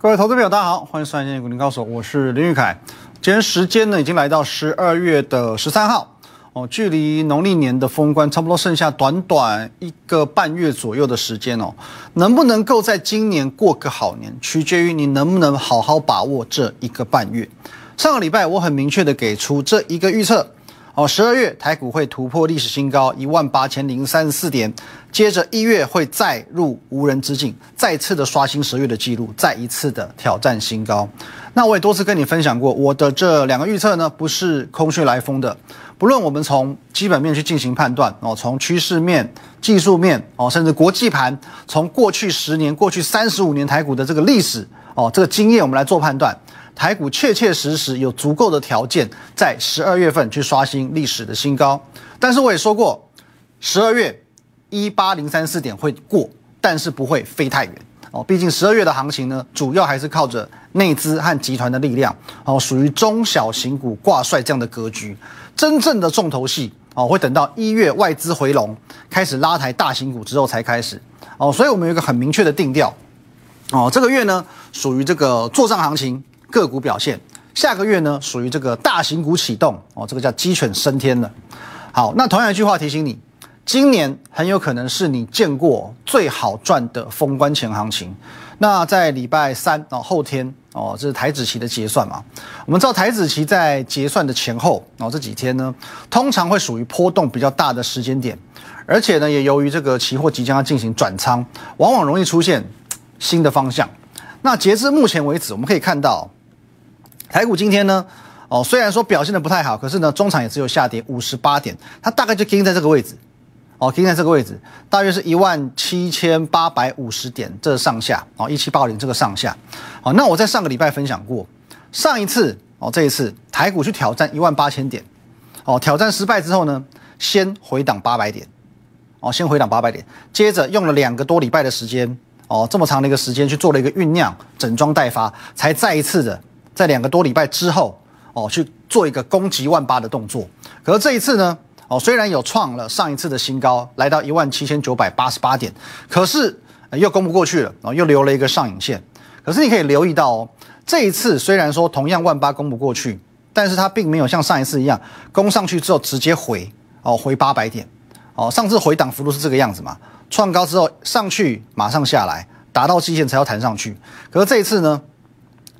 各位投资朋友，大家好，欢迎收看《今天股林高手》，我是林玉凯。今天时间呢，已经来到十二月的十三号哦，距离农历年的封关差不多剩下短短一个半月左右的时间哦。能不能够在今年过个好年，取决于你能不能好好把握这一个半月。上个礼拜我很明确的给出这一个预测。哦，十二月台股会突破历史新高一万八千零三十四点，接着一月会再入无人之境，再次的刷新十月的记录，再一次的挑战新高。那我也多次跟你分享过，我的这两个预测呢，不是空穴来风的。不论我们从基本面去进行判断，哦，从趋势面、技术面，哦，甚至国际盘，从过去十年、过去三十五年台股的这个历史，哦，这个经验，我们来做判断。台股确确实实有足够的条件在十二月份去刷新历史的新高，但是我也说过，十二月一八零三四点会过，但是不会飞太远哦。毕竟十二月的行情呢，主要还是靠着内资和集团的力量哦，属于中小型股挂帅这样的格局。真正的重头戏哦，会等到一月外资回笼开始拉抬大型股之后才开始哦。所以我们有一个很明确的定调哦，这个月呢属于这个做账行情。个股表现，下个月呢属于这个大型股启动哦，这个叫鸡犬升天了。好，那同样一句话提醒你，今年很有可能是你见过最好赚的封关前行情。那在礼拜三哦，后天哦，这是台子期的结算嘛？我们知道台子期在结算的前后哦，这几天呢，通常会属于波动比较大的时间点，而且呢，也由于这个期货即将要进行转仓，往往容易出现新的方向。那截至目前为止，我们可以看到。台股今天呢，哦，虽然说表现的不太好，可是呢，中场也只有下跌五十八点，它大概就停在这个位置，哦，停在这个位置，大约是一万七千八百五十点这上下，哦，一七八零这个上下，哦，那我在上个礼拜分享过，上一次哦，这一次台股去挑战一万八千点，哦，挑战失败之后呢，先回档八百点，哦，先回档八百点，接着用了两个多礼拜的时间，哦，这么长的一个时间去做了一个酝酿，整装待发，才再一次的。在两个多礼拜之后，哦，去做一个攻击万八的动作。可是这一次呢，哦，虽然有创了上一次的新高，来到一万七千九百八十八点，可是又攻不过去了，哦，又留了一个上影线。可是你可以留意到哦，这一次虽然说同样万八攻不过去，但是它并没有像上一次一样攻上去之后直接回，哦，回八百点，哦，上次回档幅度是这个样子嘛？创高之后上去马上下来，达到基线才要弹上去。可是这一次呢？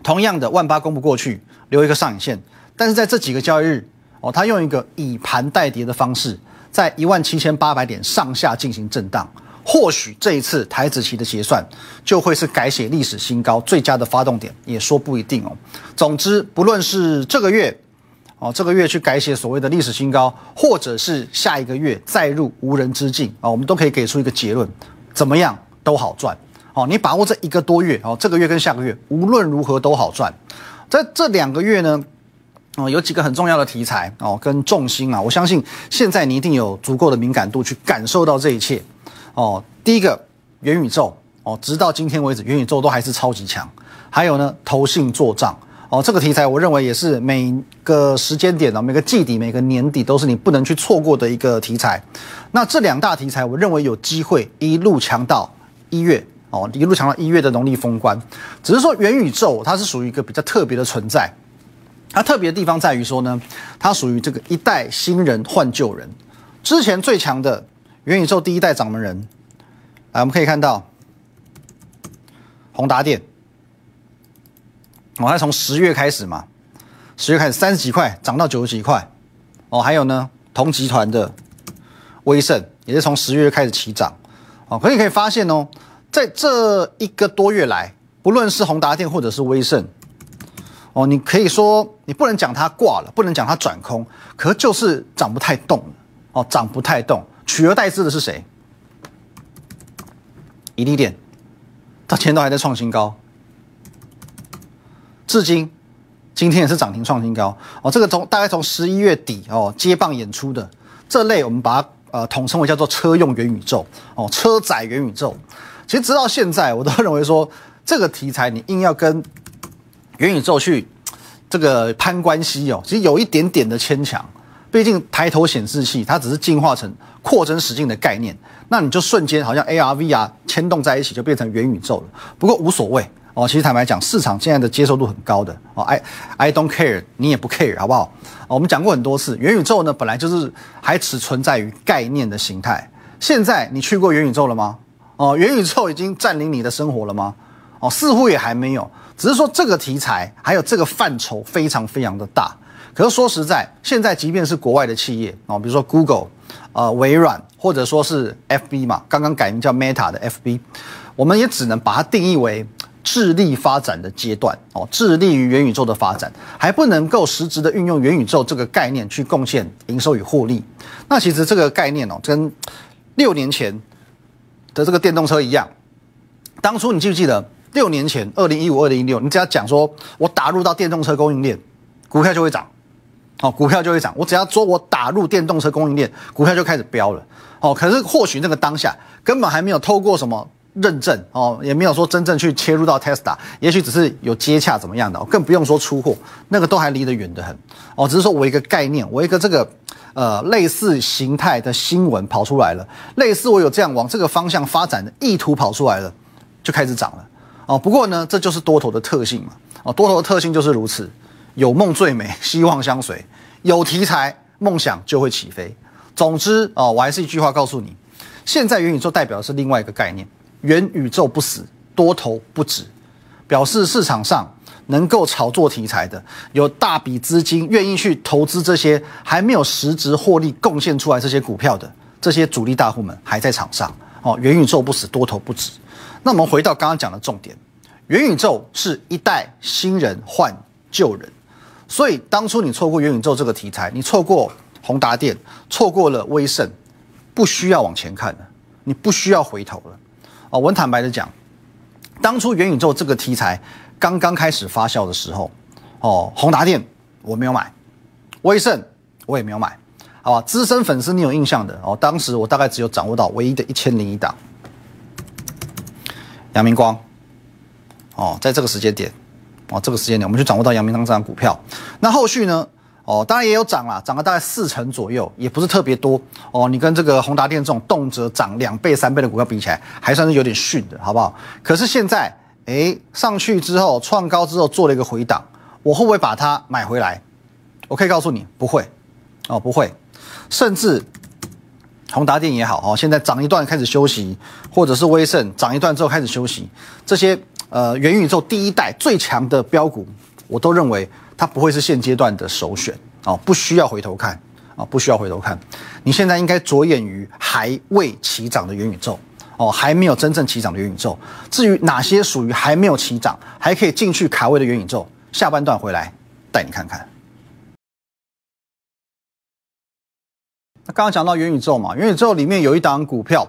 同样的万八攻不过去，留一个上影线，但是在这几个交易日，哦，它用一个以盘带跌的方式，在一万七千八百点上下进行震荡，或许这一次台子期的结算就会是改写历史新高最佳的发动点，也说不一定哦。总之，不论是这个月，哦，这个月去改写所谓的历史新高，或者是下一个月再入无人之境啊，我们都可以给出一个结论，怎么样都好赚。哦，你把握这一个多月哦，这个月跟下个月无论如何都好赚。在这两个月呢，哦，有几个很重要的题材哦，跟重心啊，我相信现在你一定有足够的敏感度去感受到这一切。哦，第一个元宇宙哦，直到今天为止，元宇宙都还是超级强。还有呢，投信做账哦，这个题材我认为也是每个时间点呢，每个季底、每个年底都是你不能去错过的一个题材。那这两大题材，我认为有机会一路强到一月。哦，一路强到一月的农历封关，只是说元宇宙它是属于一个比较特别的存在，它特别的地方在于说呢，它属于这个一代新人换旧人，之前最强的元宇宙第一代掌门人，来我们可以看到，宏达电，哦，它从十月开始嘛，十月开始三十几块涨到九十几块，哦，还有呢，同集团的威盛也是从十月开始起涨，哦，可以可以发现哦。在这一个多月来，不论是宏达电或者是威盛，哦，你可以说你不能讲它挂了，不能讲它转空，可就是涨不太动哦，涨不太动。取而代之的是谁？一利电，到前都还在创新高，至今今天也是涨停创新高哦。这个从大概从十一月底哦接棒演出的这类，我们把它呃统称为叫做车用元宇宙哦，车载元宇宙。其实直到现在，我都认为说这个题材你硬要跟元宇宙去这个攀关系哦，其实有一点点的牵强。毕竟抬头显示器它只是进化成扩增实境的概念，那你就瞬间好像 AR、VR 牵动在一起，就变成元宇宙了。不过无所谓哦，其实坦白讲，市场现在的接受度很高的哦，I I don't care，你也不 care，好不好？我们讲过很多次，元宇宙呢本来就是还只存在于概念的形态。现在你去过元宇宙了吗？哦，元宇宙已经占领你的生活了吗？哦，似乎也还没有，只是说这个题材还有这个范畴非常非常的大。可是说实在，现在即便是国外的企业哦，比如说 Google、呃微软，或者说是 FB 嘛，刚刚改名叫 Meta 的 FB，我们也只能把它定义为。智力发展的阶段哦，致力于元宇宙的发展，还不能够实质的运用元宇宙这个概念去贡献营收与获利。那其实这个概念哦，跟六年前的这个电动车一样。当初你记不记得六年前，二零一五、二零一六，你只要讲说我打入到电动车供应链，股票就会涨，哦，股票就会涨。我只要说我打入电动车供应链，股票就开始飙了。哦，可是或许那个当下根本还没有透过什么。认证哦，也没有说真正去切入到 Tesla，也许只是有接洽怎么样的，更不用说出货，那个都还离得远得很哦。只是说我一个概念，我一个这个呃类似形态的新闻跑出来了，类似我有这样往这个方向发展的意图跑出来了，就开始涨了哦。不过呢，这就是多头的特性嘛哦，多头的特性就是如此，有梦最美，希望相随，有题材，梦想就会起飞。总之哦，我还是一句话告诉你，现在元宇宙代表的是另外一个概念。元宇宙不死，多头不止，表示市场上能够炒作题材的，有大笔资金愿意去投资这些还没有实质获利贡献出来这些股票的这些主力大户们还在场上哦。元宇宙不死，多头不止。那我们回到刚刚讲的重点，元宇宙是一代新人换旧人，所以当初你错过元宇宙这个题材，你错过宏达电，错过了威盛，不需要往前看了，你不需要回头了。哦，我坦白的讲，当初元宇宙这个题材刚刚开始发酵的时候，哦，宏达电我没有买，威盛我也没有买，好吧？资深粉丝你有印象的哦，当时我大概只有掌握到唯一的一千零一档，阳明光，哦，在这个时间点，哦，这个时间点我们就掌握到阳明光这张股票，那后续呢？哦，当然也有涨啦，涨了大概四成左右，也不是特别多哦。你跟这个宏达电这种动辄涨两倍、三倍的股票比起来，还算是有点逊的，好不好？可是现在，哎，上去之后创高之后做了一个回档，我会不会把它买回来？我可以告诉你，不会，哦，不会。甚至宏达电也好，哦，现在涨一段开始休息，或者是威盛涨一段之后开始休息，这些呃元宇宙第一代最强的标股，我都认为。它不会是现阶段的首选哦，不需要回头看啊，不需要回头看。你现在应该着眼于还未起涨的元宇宙哦，还没有真正起涨的元宇宙。至于哪些属于还没有起涨，还可以进去卡位的元宇宙，下半段回来带你看看。那刚刚讲到元宇宙嘛，元宇宙里面有一档股票，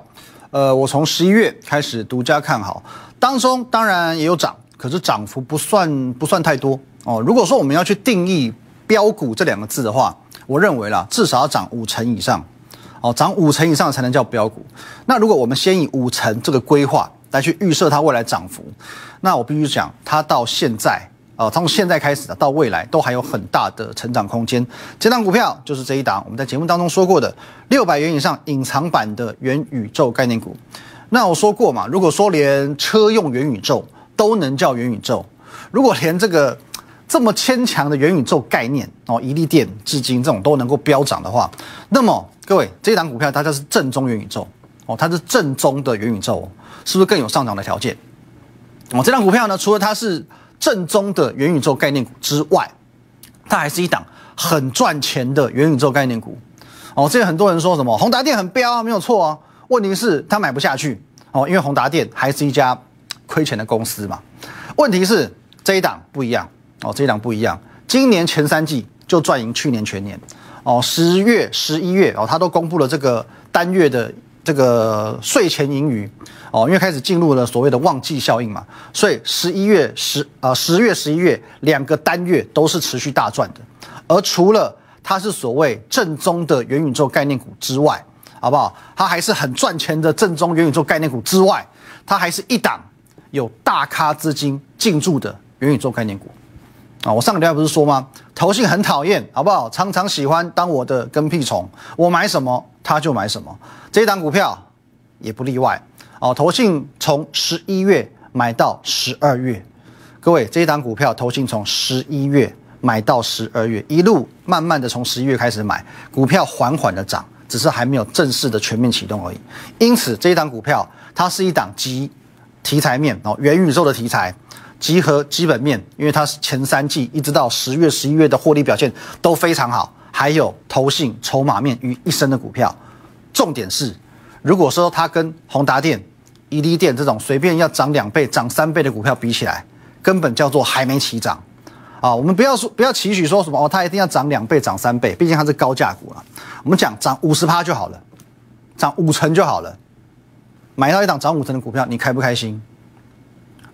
呃，我从十一月开始独家看好，当中当然也有涨，可是涨幅不算不算太多。哦，如果说我们要去定义标股这两个字的话，我认为啦，至少要涨五成以上，哦，涨五成以上才能叫标股。那如果我们先以五成这个规划来去预设它未来涨幅，那我必须讲，它到现在，呃，从现在开始的到未来都还有很大的成长空间。这档股票就是这一档，我们在节目当中说过的六百元以上隐藏版的元宇宙概念股。那我说过嘛，如果说连车用元宇宙都能叫元宇宙，如果连这个这么牵强的元宇宙概念哦，一利电至今这种都能够飙涨的话，那么各位这一档股票它就是正宗元宇宙哦，它是正宗的元宇宙，是不是更有上涨的条件？哦，这档股票呢，除了它是正宗的元宇宙概念股之外，它还是一档很赚钱的元宇宙概念股哦。这个很多人说什么宏达电很飙啊，没有错啊，问题是它买不下去哦，因为宏达电还是一家亏钱的公司嘛。问题是这一档不一样。哦，这一档不一样，今年前三季就赚赢去年全年。哦，十月、十一月哦，他都公布了这个单月的这个税前盈余。哦，因为开始进入了所谓的旺季效应嘛，所以十一月、十呃十月、十一月两个单月都是持续大赚的。而除了它是所谓正宗的元宇宙概念股之外，好不好？它还是很赚钱的正宗元宇宙概念股之外，它还是一档有大咖资金进驻的元宇宙概念股。啊，我上个礼拜不是说吗？投信很讨厌，好不好？常常喜欢当我的跟屁虫，我买什么他就买什么。这一档股票也不例外。哦，投信从十一月买到十二月，各位，这一档股票投信从十一月买到十二月，一路慢慢的从十一月开始买，股票缓缓的涨，只是还没有正式的全面启动而已。因此，这一档股票它是一档集题材面哦，元宇宙的题材，集合基本面，因为它是前三季一直到十月、十一月的获利表现都非常好，还有投信筹码面于一身的股票。重点是，如果说它跟宏达电、伊利电这种随便要涨两倍、涨三倍的股票比起来，根本叫做还没起涨啊！我们不要说不要期许说什么哦，它一定要涨两倍、涨三倍，毕竟它是高价股了。我们讲涨五十趴就好了，涨五成就好了。买到一档涨五成的股票，你开不开心？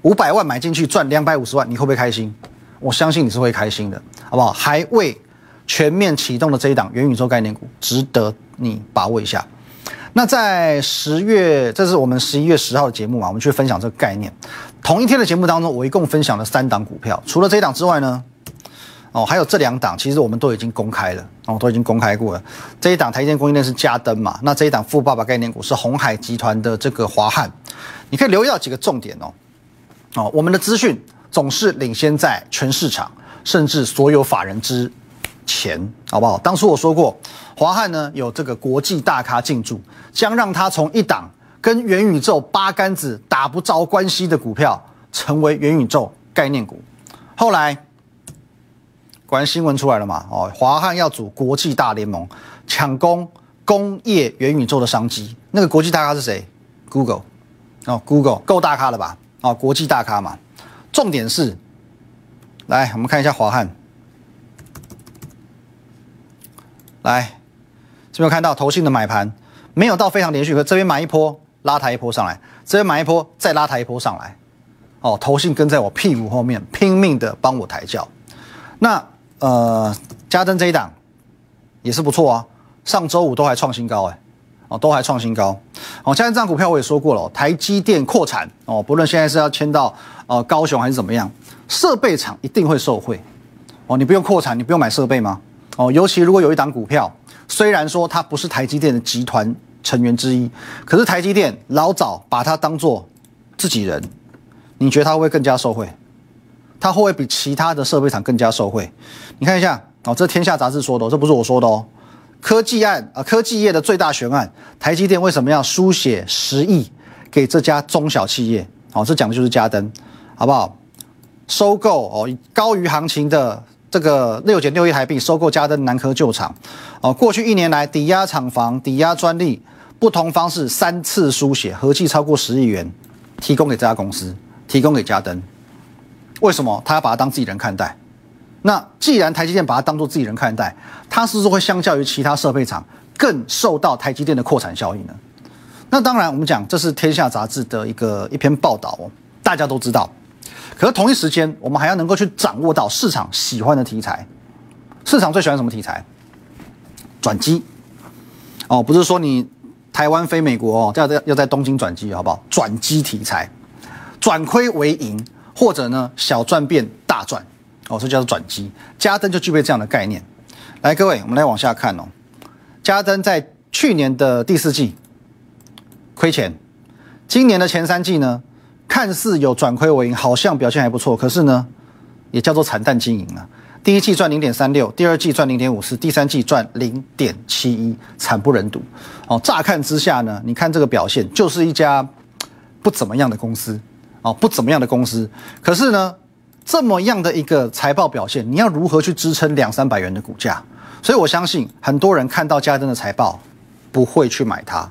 五百万买进去赚两百五十万，你会不会开心？我相信你是会开心的，好不好？还未全面启动的这一档元宇宙概念股，值得你把握一下。那在十月，这是我们十一月十号的节目嘛？我们去分享这个概念。同一天的节目当中，我一共分享了三档股票，除了这一档之外呢，哦，还有这两档，其实我们都已经公开了，哦，都已经公开过了。这一档台积电供应链是嘉登嘛？那这一档富爸爸概念股是红海集团的这个华汉，你可以留意到几个重点哦。哦，我们的资讯总是领先在全市场，甚至所有法人之前，好不好？当初我说过，华汉呢有这个国际大咖进驻，将让它从一档跟元宇宙八竿子打不着关系的股票，成为元宇宙概念股。后来果然新闻出来了嘛？哦，华汉要组国际大联盟，抢攻工业元宇宙的商机。那个国际大咖是谁？Google 哦，Google 够大咖了吧？啊，国际大咖嘛，重点是，来我们看一下华汉，来这边看到投信的买盘？没有到非常连续，可这边买一波拉抬一波上来，这边买一波再拉抬一波上来，哦，投信跟在我屁股后面拼命的帮我抬轿，那呃，嘉登这一档也是不错啊，上周五都还创新高哎。哦，都还创新高。哦，像这张股票我也说过了，台积电扩产哦，不论现在是要迁到呃高雄还是怎么样，设备厂一定会受惠。哦，你不用扩产，你不用买设备吗？哦，尤其如果有一档股票，虽然说它不是台积电的集团成员之一，可是台积电老早把它当做自己人，你觉得它会不会更加受惠？它会不会比其他的设备厂更加受惠？你看一下哦，这天下杂志说的，这不是我说的哦。科技案啊，科技业的最大悬案，台积电为什么要书写十亿给这家中小企业？哦，这讲的就是嘉登，好不好？收购哦，高于行情的这个六点六亿台币收购嘉登南科旧厂，哦，过去一年来抵押厂房、抵押专利，不同方式三次书写，合计超过十亿元，提供给这家公司，提供给嘉登。为什么他要把它当自己人看待？那既然台积电把它当做自己人看待，它是不是会相较于其他设备厂更受到台积电的扩产效应呢？那当然，我们讲这是天下杂志的一个一篇报道哦，大家都知道。可是同一时间，我们还要能够去掌握到市场喜欢的题材。市场最喜欢什么题材？转机哦，不是说你台湾飞美国哦，要在要在东京转机，好不好？转机题材，转亏为盈，或者呢小赚变大赚。哦，这叫做转机，嘉登就具备这样的概念。来，各位，我们来往下看哦。嘉登在去年的第四季亏钱，今年的前三季呢，看似有转亏为盈，好像表现还不错，可是呢，也叫做惨淡经营啊。第一季赚零点三六，第二季赚零点五四，第三季赚零点七一，惨不忍睹。哦，乍看之下呢，你看这个表现，就是一家不怎么样的公司哦，不怎么样的公司。可是呢？这么样的一个财报表现，你要如何去支撑两三百元的股价？所以我相信很多人看到嘉登的财报，不会去买它，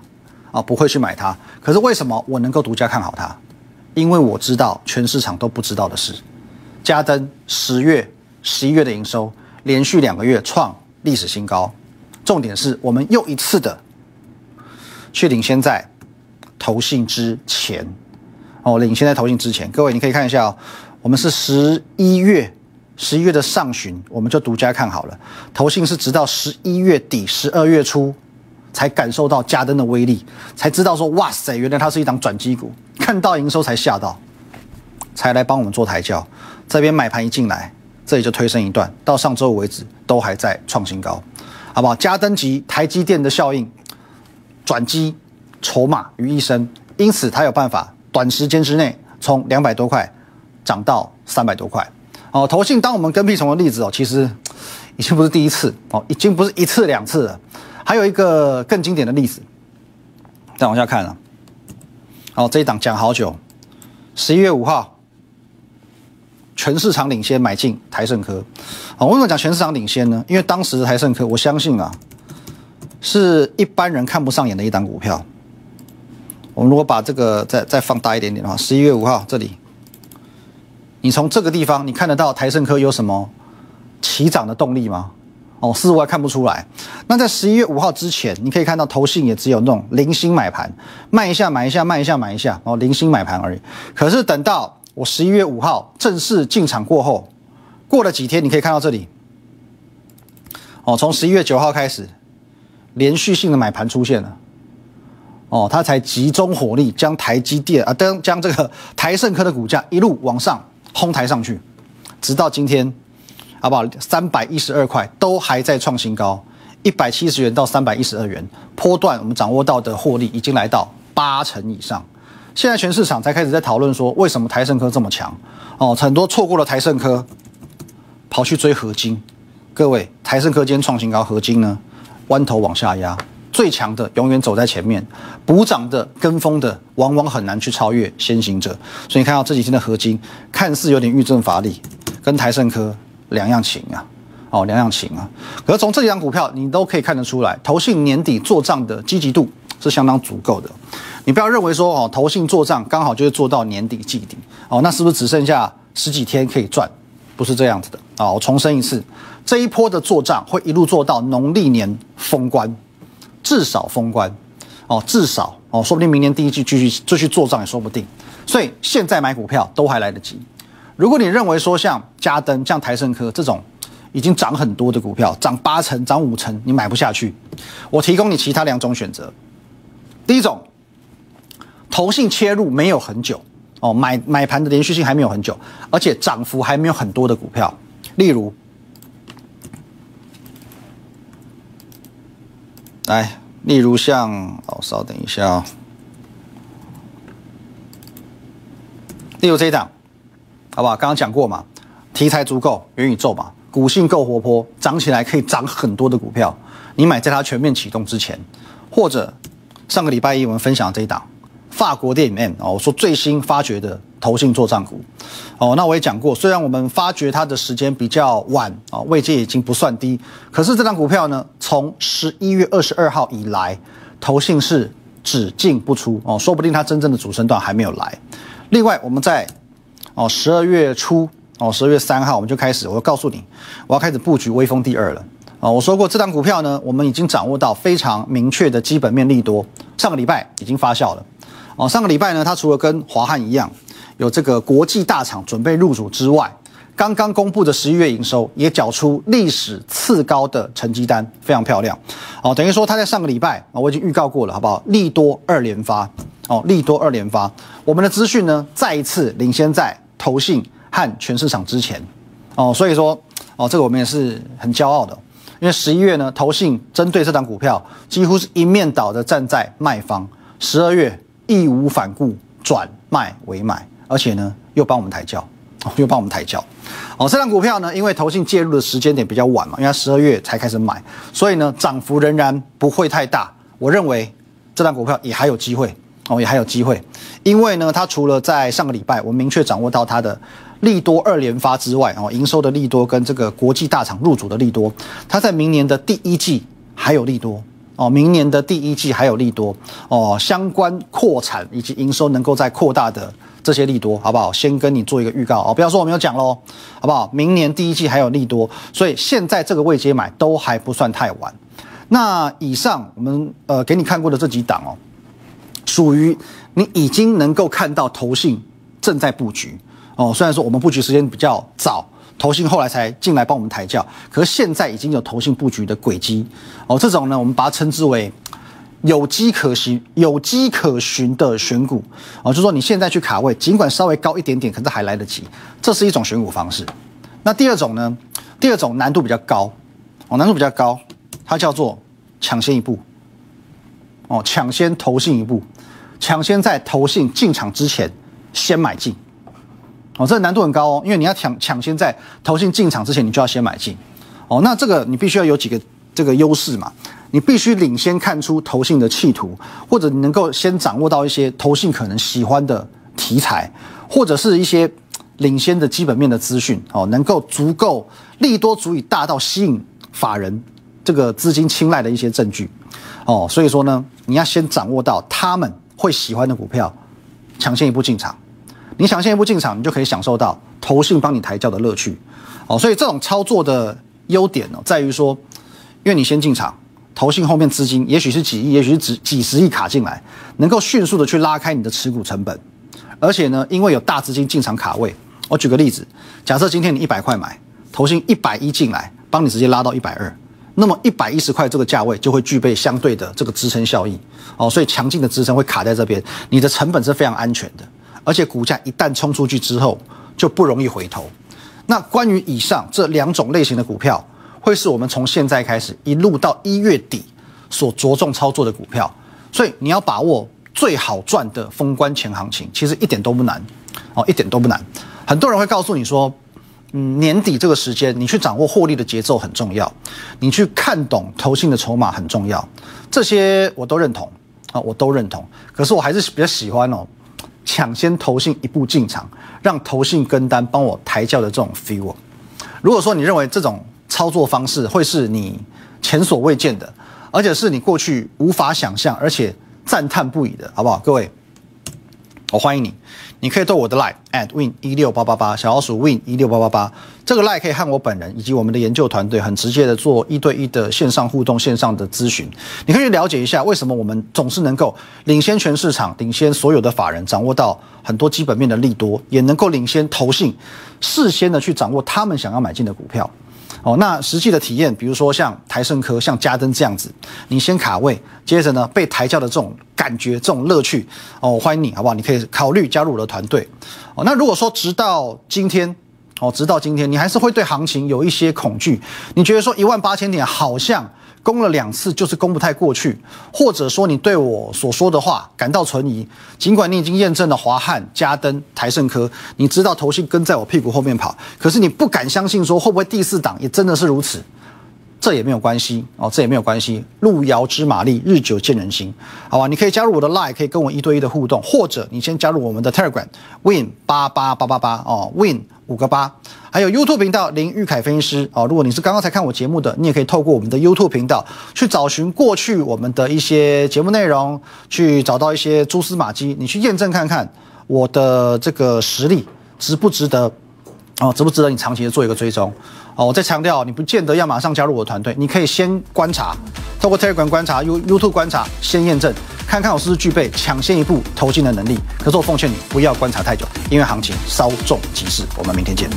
啊，不会去买它。可是为什么我能够独家看好它？因为我知道全市场都不知道的是，嘉登十月、十一月的营收连续两个月创历史新高，重点是我们又一次的去领先在投信之前，哦，领先在投信之前。各位，你可以看一下哦。我们是十一月，十一月的上旬，我们就独家看好了。投信是直到十一月底、十二月初，才感受到加登的威力，才知道说哇塞，原来它是一档转机股。看到营收才吓到，才来帮我们做抬轿。这边买盘一进来，这里就推升一段，到上周五为止都还在创新高，好不好？加登级台积电的效应，转机筹码于一身，因此它有办法短时间之内从两百多块。涨到三百多块。哦，投信当我们跟屁虫的例子哦，其实已经不是第一次哦，已经不是一次两次了。还有一个更经典的例子，再往下看啊。哦，这一档讲好久，十一月五号，全市场领先买进台盛科。哦，为什么讲全市场领先呢？因为当时的台盛科，我相信啊，是一般人看不上眼的一档股票。我们如果把这个再再放大一点点的话，十一月五号这里。你从这个地方，你看得到台盛科有什么起涨的动力吗？哦，似乎还看不出来。那在十一月五号之前，你可以看到投信也只有那种零星买盘，卖一下买一下，卖一下买一下，哦，零星买盘而已。可是等到我十一月五号正式进场过后，过了几天，你可以看到这里，哦，从十一月九号开始，连续性的买盘出现了。哦，它才集中火力将台积电啊，将将这个台盛科的股价一路往上。哄抬上去，直到今天，好不好？三百一十二块都还在创新高，一百七十元到三百一十二元，波段我们掌握到的获利已经来到八成以上。现在全市场才开始在讨论说，为什么台盛科这么强？哦，很多错过了台盛科，跑去追合金。各位，台盛科今天创新高，合金呢，弯头往下压。最强的永远走在前面，补涨的、跟风的，往往很难去超越先行者。所以你看到这几天的合金，看似有点遇震乏力，跟台盛科两样情啊，哦，两样情啊。可是从这几张股票，你都可以看得出来，投信年底做账的积极度是相当足够的。你不要认为说哦，投信做账刚好就是做到年底季底哦，那是不是只剩下十几天可以赚？不是这样子的啊！我重申一次，这一波的做账会一路做到农历年封关。至少封关，哦，至少哦，说不定明年第一季继续继续做账也说不定。所以现在买股票都还来得及。如果你认为说像嘉登、像台盛科这种已经涨很多的股票，涨八成、涨五成，你买不下去，我提供你其他两种选择。第一种，投信切入没有很久，哦，买买盘的连续性还没有很久，而且涨幅还没有很多的股票，例如。来，例如像哦，稍等一下啊。例如这一档，好不好？刚刚讲过嘛，题材足够，元宇宙嘛，股性够活泼，涨起来可以涨很多的股票。你买在它全面启动之前，或者上个礼拜一我们分享这一档。法国电影 M 哦，我说最新发掘的投信做账股哦，那我也讲过，虽然我们发掘它的时间比较晚啊，位阶已经不算低，可是这张股票呢，从十一月二十二号以来，投信是只进不出哦，说不定它真正的主升段还没有来。另外，我们在哦十二月初哦十二月三号我们就开始，我要告诉你，我要开始布局微风第二了啊！我说过，这张股票呢，我们已经掌握到非常明确的基本面利多，上个礼拜已经发酵了。哦，上个礼拜呢，它除了跟华汉一样有这个国际大厂准备入主之外，刚刚公布的十一月营收也缴出历史次高的成绩单，非常漂亮。哦，等于说它在上个礼拜啊，我已经预告过了，好不好？利多二连发，哦，利多二连发。我们的资讯呢，再一次领先在投信和全市场之前。哦，所以说，哦，这个我们也是很骄傲的，因为十一月呢，投信针对这档股票几乎是一面倒的站在卖方，十二月。义无反顾转卖为买，而且呢又帮我们抬轿，哦又帮我们抬轿。哦，这张股票呢，因为投信介入的时间点比较晚嘛，因为它十二月才开始买，所以呢涨幅仍然不会太大。我认为这张股票也还有机会哦，也还有机会，因为呢它除了在上个礼拜我们明确掌握到它的利多二连发之外，哦营收的利多跟这个国际大厂入主的利多，它在明年的第一季还有利多。哦，明年的第一季还有利多哦，相关扩产以及营收能够再扩大的这些利多，好不好？先跟你做一个预告哦，不要说我没有讲喽，好不好？明年第一季还有利多，所以现在这个位阶买都还不算太晚。那以上我们呃给你看过的这几档哦，属于你已经能够看到投信正在布局哦，虽然说我们布局时间比较早。投信后来才进来帮我们抬轿，可是现在已经有投信布局的轨迹哦。这种呢，我们把它称之为有机可循、有机可循的选股哦。就说你现在去卡位，尽管稍微高一点点，可是还来得及。这是一种选股方式。那第二种呢？第二种难度比较高哦，难度比较高，它叫做抢先一步哦，抢先投信一步，抢先在投信进场之前先买进哦，这个难度很高哦，因为你要抢抢先在投信进场之前，你就要先买进。哦，那这个你必须要有几个这个优势嘛？你必须领先看出投信的企图，或者你能够先掌握到一些投信可能喜欢的题材，或者是一些领先的基本面的资讯。哦，能够足够利多足以大到吸引法人这个资金青睐的一些证据。哦，所以说呢，你要先掌握到他们会喜欢的股票，抢先一步进场。你想先一步进场，你就可以享受到投信帮你抬轿的乐趣。哦，所以这种操作的优点呢，在于说，因为你先进场，投信后面资金也许是几亿，也许是几几十亿卡进来，能够迅速的去拉开你的持股成本。而且呢，因为有大资金进场卡位，我举个例子，假设今天你一百块买，投信一百一进来，帮你直接拉到一百二。那么一百一十块这个价位就会具备相对的这个支撑效益哦，所以强劲的支撑会卡在这边，你的成本是非常安全的，而且股价一旦冲出去之后就不容易回头。那关于以上这两种类型的股票，会是我们从现在开始一路到一月底所着重操作的股票，所以你要把握最好赚的封关前行情，其实一点都不难哦，一点都不难。很多人会告诉你说。嗯，年底这个时间，你去掌握获利的节奏很重要，你去看懂投信的筹码很重要，这些我都认同啊，我都认同。可是我还是比较喜欢哦，抢先投信一步进场，让投信跟单帮我抬轿的这种 feel。如果说你认为这种操作方式会是你前所未见的，而且是你过去无法想象，而且赞叹不已的，好不好？各位，我欢迎你。你可以对我的 line at win 一六八八八小老鼠 win 一六八八八这个 line 可以和我本人以及我们的研究团队很直接的做一对一的线上互动、线上的咨询。你可以了解一下为什么我们总是能够领先全市场、领先所有的法人，掌握到很多基本面的利多，也能够领先投信，事先的去掌握他们想要买进的股票。哦，那实际的体验，比如说像台盛科、像嘉登这样子，你先卡位，接着呢被抬轿的这种感觉、这种乐趣，哦，欢迎你，好不好？你可以考虑加入我的团队。哦，那如果说直到今天，哦，直到今天，你还是会对行情有一些恐惧，你觉得说一万八千点好像。攻了两次就是攻不太过去，或者说你对我所说的话感到存疑，尽管你已经验证了华汉、嘉登、台盛科，你知道头信跟在我屁股后面跑，可是你不敢相信说会不会第四档也真的是如此，这也没有关系哦，这也没有关系，路遥知马力，日久见人心，好吧？你可以加入我的 Line，可以跟我一对一的互动，或者你先加入我们的 Telegram Win 八八八八八哦，Win。五个八，还有 YouTube 频道林玉凯分析师哦。如果你是刚刚才看我节目的，你也可以透过我们的 YouTube 频道去找寻过去我们的一些节目内容，去找到一些蛛丝马迹，你去验证看看我的这个实力值不值得哦，值不值得你长期的做一个追踪哦。我再强调，你不见得要马上加入我的团队，你可以先观察，透过 Telegram 观察，You YouTube 观察，先验证。看看我是不是具备抢先一步投进的能力。可是我奉劝你不要观察太久，因为行情稍纵即逝。我们明天见。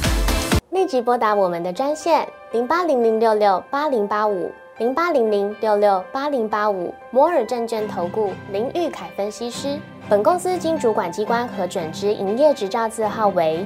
立即拨打我们的专线零八零零六六八零八五零八零零六六八零八五摩尔证券投顾林玉凯分析师。本公司经主管机关核准之营业执照字号为